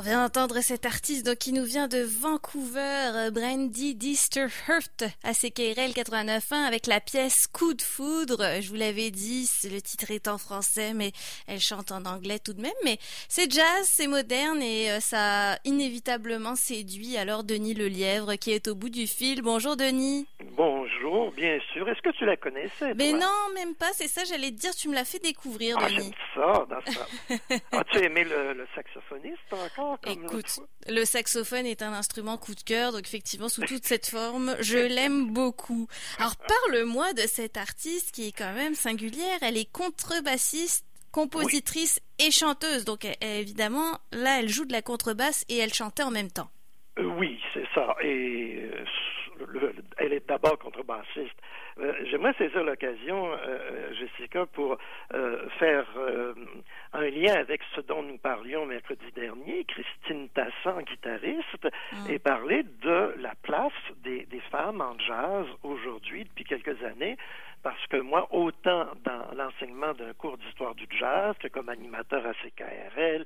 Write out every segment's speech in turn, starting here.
On vient d'entendre cet artiste donc, qui nous vient de Vancouver, Brandy Disterhurt, à CKRL 89.1 avec la pièce Coup de foudre. Je vous l'avais dit, le titre est en français, mais elle chante en anglais tout de même. Mais c'est jazz, c'est moderne et euh, ça a inévitablement séduit alors Denis Lelièvre qui est au bout du fil. Bonjour Denis. Bonjour, bien sûr. Est-ce que tu la connaissais? Mais non, même pas. C'est ça, j'allais te dire. Tu me l'as fait découvrir, ah, Denis. ça, dans ça. As-tu aimé le, le saxophoniste encore? Écoute, le saxophone est un instrument coup de cœur, donc effectivement, sous toute cette forme, je l'aime beaucoup. Alors, parle-moi de cette artiste qui est quand même singulière. Elle est contrebassiste, compositrice et chanteuse. Donc, évidemment, là, elle joue de la contrebasse et elle chantait en même temps. Euh, oui, c'est ça. Et d'abord contrebassiste. Euh, j'aimerais saisir l'occasion, euh, Jessica, pour euh, faire un lien avec ce dont nous parlions mercredi dernier, Christine Tassan, guitariste, mm. et parler de la place des, des femmes en jazz aujourd'hui, depuis quelques années, parce que moi, autant dans l'enseignement d'un cours d'histoire du jazz que comme animateur à CKRL,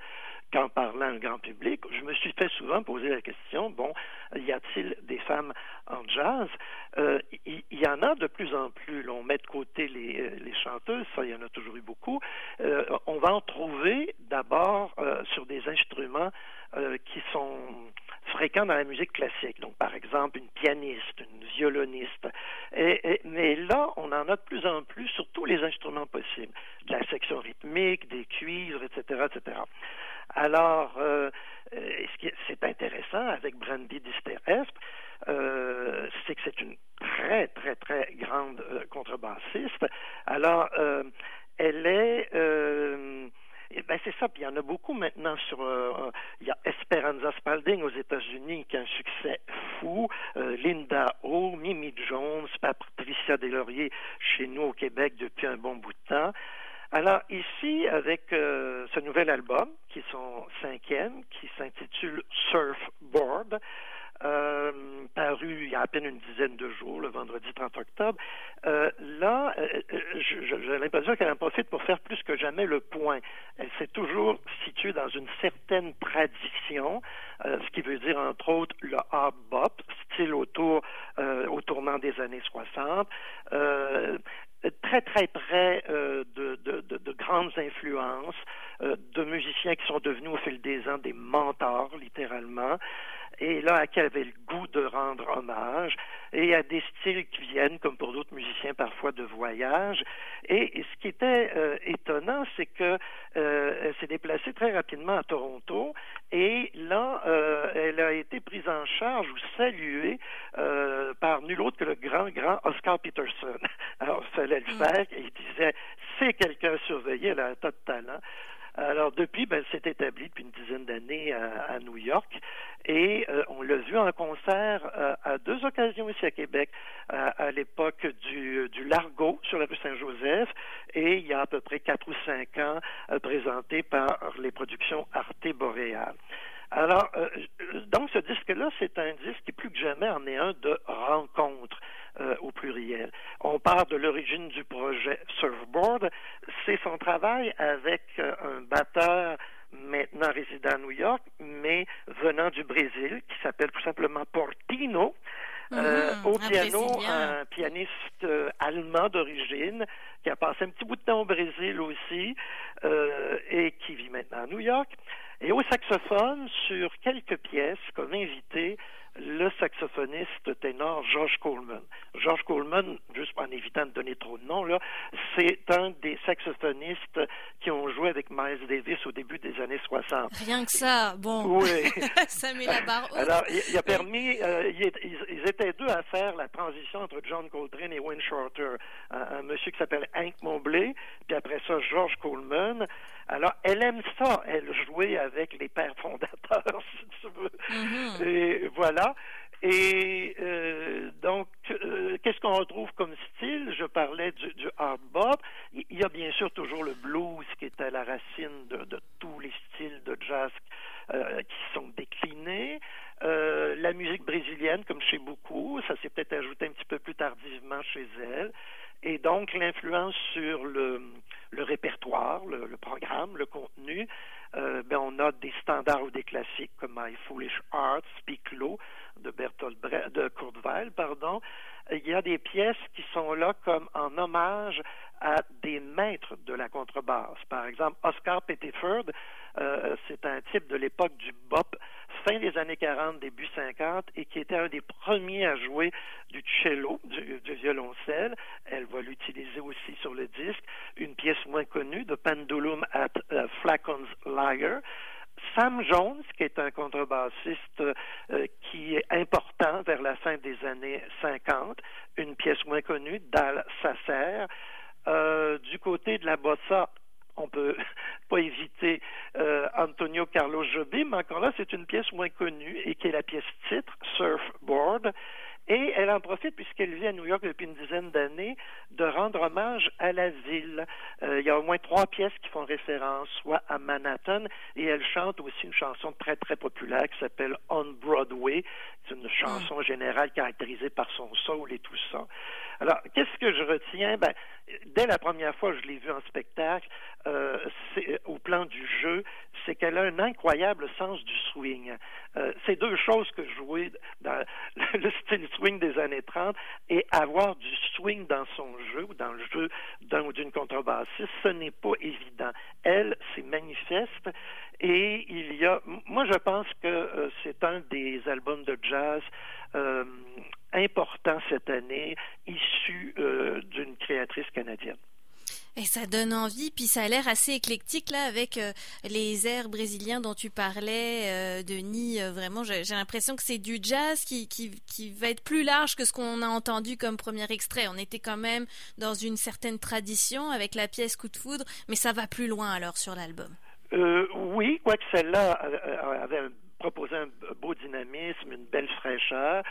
qu'en parlant au grand public, je me suis fait souvent poser la question, bon, y a-t-il des femmes en jazz? Euh, il y, en a de plus en plus. on met de côté les, euh, les, chanteuses, ça, il y en a toujours eu beaucoup. Euh, on va en trouver d'abord sur des instruments qui sont fréquents dans la musique classique. Donc, par exemple, une pianiste, une violoniste. Et, mais là, on en a de plus en plus sur tous les instruments possibles. De la section rythmique, des cuivres, etc., etc. Alors, euh, euh c'est intéressant avec Brandy Disterheft, euh, c'est que c'est une très, très, très grande euh, contrebassiste. Alors, euh, elle est... ben c'est ça, puis il y en a beaucoup maintenant sur... il y a Esperanza Spalding aux États-Unis qui a un succès fou, Linda O, Mimi Jones, Patricia Deslauriers chez nous au Québec depuis un bon bout de temps. Alors ici, avec euh, ce nouvel album, qui est son cinquième, qui s'intitule Surfboard, euh, paru il y a à peine une dizaine de jours, le vendredi 30 octobre, euh, là, euh, j'ai l'impression qu'elle en profite pour faire plus que jamais le point. Elle s'est toujours située dans une certaine tradition, ce qui veut dire entre autres le hard bop, style autour au tournant des années 60 très très près euh, de, de, de, de, grandes influences, euh, de musiciens qui sont devenus au fil des ans des mentors, littéralement, et là, à qui elle avait le goût de rendre hommage, et à des styles qui viennent, comme pour d'autres musiciens, parfois de voyage. Et, ce qui était euh, étonnant, c'est que euh, elle s'est déplacée très rapidement à Toronto, et là, euh, elle a été prise en charge ou saluée par nul autre que le grand, grand Oscar Peterson. Alors, il fallait le mm. faire, et il disait, c'est quelqu'un surveillé, elle a un tas de talent. Alors depuis, ben, s'est établie depuis une dizaine d'années à, New York et euh, on l'a vu en concert euh, à deux occasions ici à Québec, à l'époque du, du Largo sur la rue Saint-Joseph et il y a à peu près quatre ou cinq ans euh, présenté par les productions Arte Boréal. Alors, donc ce disque-là, c'est un disque qui plus que jamais en est un de rencontre. Euh, au pluriel. On part de l'origine du projet Surfboard. C'est son travail avec euh, un batteur maintenant résident à New York, mais venant du Brésil, qui s'appelle tout simplement Portino. Euh, au piano, un pianiste allemand d'origine qui a passé un petit bout de temps au Brésil aussi et qui vit maintenant à New York. Et au saxophone, sur quelques pièces comme invité, le saxophoniste ténor George Coleman. George Coleman, juste en évitant de donner trop de noms, là, c'est un des saxophonistes qui ont joué avec Miles Davis au début des années 60. Rien que ça, bon. Oui. ça met la barre haute. Alors, il, a permis, euh, ils, étaient deux à faire la transition entre John Coltrane et Wayne Shorter. Un, monsieur qui s'appelle Hank Mobley, puis après ça, George Coleman. Alors, elle aime ça, elle jouer avec les pères fondateurs, si tu veux. Mm-hmm. Et voilà. Et euh, donc, euh, qu'est-ce qu'on retrouve comme style? Je parlais du, du, hard bop. Il y a bien sûr toujours le blues qui est à la racine de, de tous les styles de jazz euh, qui sont déclinés. Euh, la musique brésilienne, comme chez beaucoup, ça s'est peut-être ajouté un petit peu plus tardivement chez elle. Et donc, l'influence sur le, répertoire, le, programme, le contenu, euh, ben on a des standards ou des classiques comme My Foolish Heart, Speak Low de Bertolt Brecht, de Weill, pardon. Il y a des pièces qui sont là comme en hommage à des maîtres de la contrebasse. Par exemple, Oscar Pettiford, euh, c'est un type de l'époque du bop, fin des années 40, début 50, et qui était un des premiers à jouer du cello, du, violoncelle. Elle va l'utiliser aussi sur le disque. Une pièce moins connue, de Pendulum at uh, Flacon's Lyre. Sam Jones, qui est un contrebassiste euh, qui est important vers la fin des années 50, une pièce moins connue, Dal Sasser. Euh, du côté de la bossa, on peut pas éviter euh, Antonio Carlos Jobim, encore là, c'est une pièce moins connue et qui est la pièce titre, Surfboard. Et elle en profite, puisqu'elle vit à New York depuis une dizaine d'années, de rendre hommage à la ville. Euh, il y a au moins trois pièces qui font référence, soit à Manhattan, et elle chante aussi une chanson très, très populaire qui s'appelle On Broadway. C'est une chanson générale caractérisée par son soul et tout ça. Alors, qu'est-ce que je retiens? Ben, dès la première fois que je l'ai vue en spectacle, euh, au plan du jeu, c'est qu'elle a un incroyable sens du swing. Euh, c'est deux choses que jouer dans le style swing des années 30 et avoir du swing dans son jeu ou dans le jeu d'un ou d'une contrebassiste, ce n'est pas évident. Elle, c'est manifeste et il y a, moi je pense que euh, c'est un des albums de jazz euh, importants cette année, issu euh, d'une créatrice canadienne. Et ça donne envie, puis ça a l'air assez éclectique là avec euh, les airs brésiliens dont tu parlais, euh, Denis. Euh, vraiment, j'ai l'impression que c'est du jazz qui, qui, qui, va être plus large que ce qu'on a entendu comme premier extrait. On était quand même dans une certaine tradition avec la pièce Coup de foudre, mais ça va plus loin alors sur l'album. Oui, quoique celle-là avait proposé un beau dynamisme, une belle fraîcheur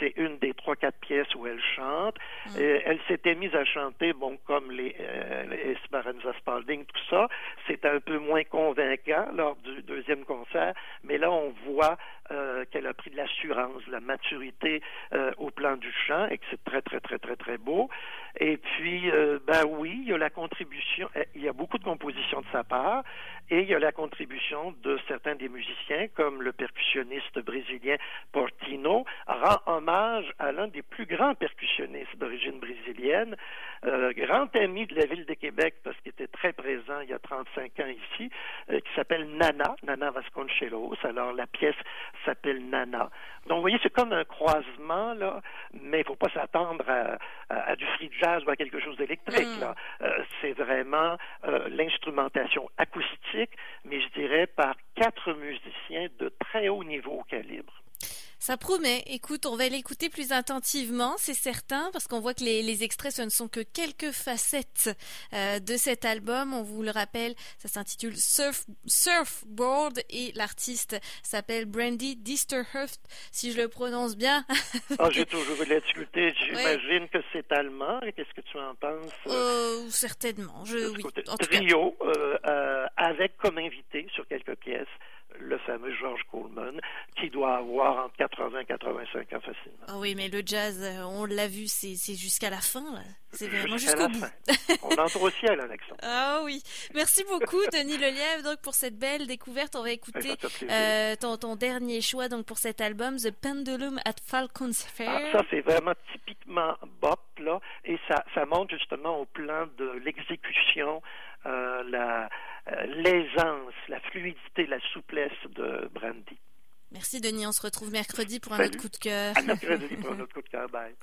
c'est une des trois quatre pièces où elle chante. Mm. elle s'était mise à chanter, bon, comme les, euh, les Spalding, tout ça. C'est un peu moins convaincant lors du deuxième concert, mais là on voit euh, qu'elle a pris de l'assurance, de la maturité euh, au plan du chant et que c'est très très très très très beau. Et puis, euh, ben oui, il y a la contribution, eh, il y a beaucoup de compositions de sa part et il y a la contribution de certains des musiciens, comme le percussionniste brésilien Portino, rend hommage à l'un des plus grands percussionnistes d'origine brésilienne, euh, grand ami de la ville de Québec parce était très présent il y a 35 ans ici, euh, qui s'appelle Nana, Nana Vasconcelos. Alors la pièce s'appelle Nana. Donc vous voyez, c'est comme un croisement, là, mais il faut pas s'attendre à, du free jazz ou à quelque chose d'électrique. Mm. Là. Euh, c'est vraiment l'instrumentation acoustique, mais je dirais par quatre musiciens de très haut niveau au calibre. Ça promet. Écoute, on va l'écouter plus attentivement, c'est certain, parce qu'on voit que les, extraits, ce ne sont que quelques facettes euh, de cet album. On vous le rappelle, ça s'intitule Surf, Surfboard et l'artiste s'appelle Brandy Disterhuft, si je le prononce bien. ah, j'ai toujours voulu l'écouter. J'imagine que c'est allemand. Qu'est-ce que tu en penses? Euh, certainement. Je, oui. trio, euh, avec comme invité sur quelques pièces le fameux George Coleman, qui doit avoir entre 80 et 85 ans facilement. Ah oui, mais le jazz, euh, on l'a vu, c'est jusqu'à la fin. C'est vraiment jusqu'au bout. on entre au ciel avec ça. Ah oui. Merci beaucoup, Denis Lelièvre, donc, pour cette belle découverte. On va écouter euh, ton, ton, dernier choix donc, pour cet album, The Pendulum at Falcon's Fair. Ah, ça, c'est vraiment typiquement bop, là, et ça, ça monte justement au plan de l'exécution, euh, la euh, l'aisance, la fluidité, la souplesse de Brandy. Merci Denis, on se retrouve mercredi pour un autre coup de cœur. mercredi pour un autre coup de cœur, bye.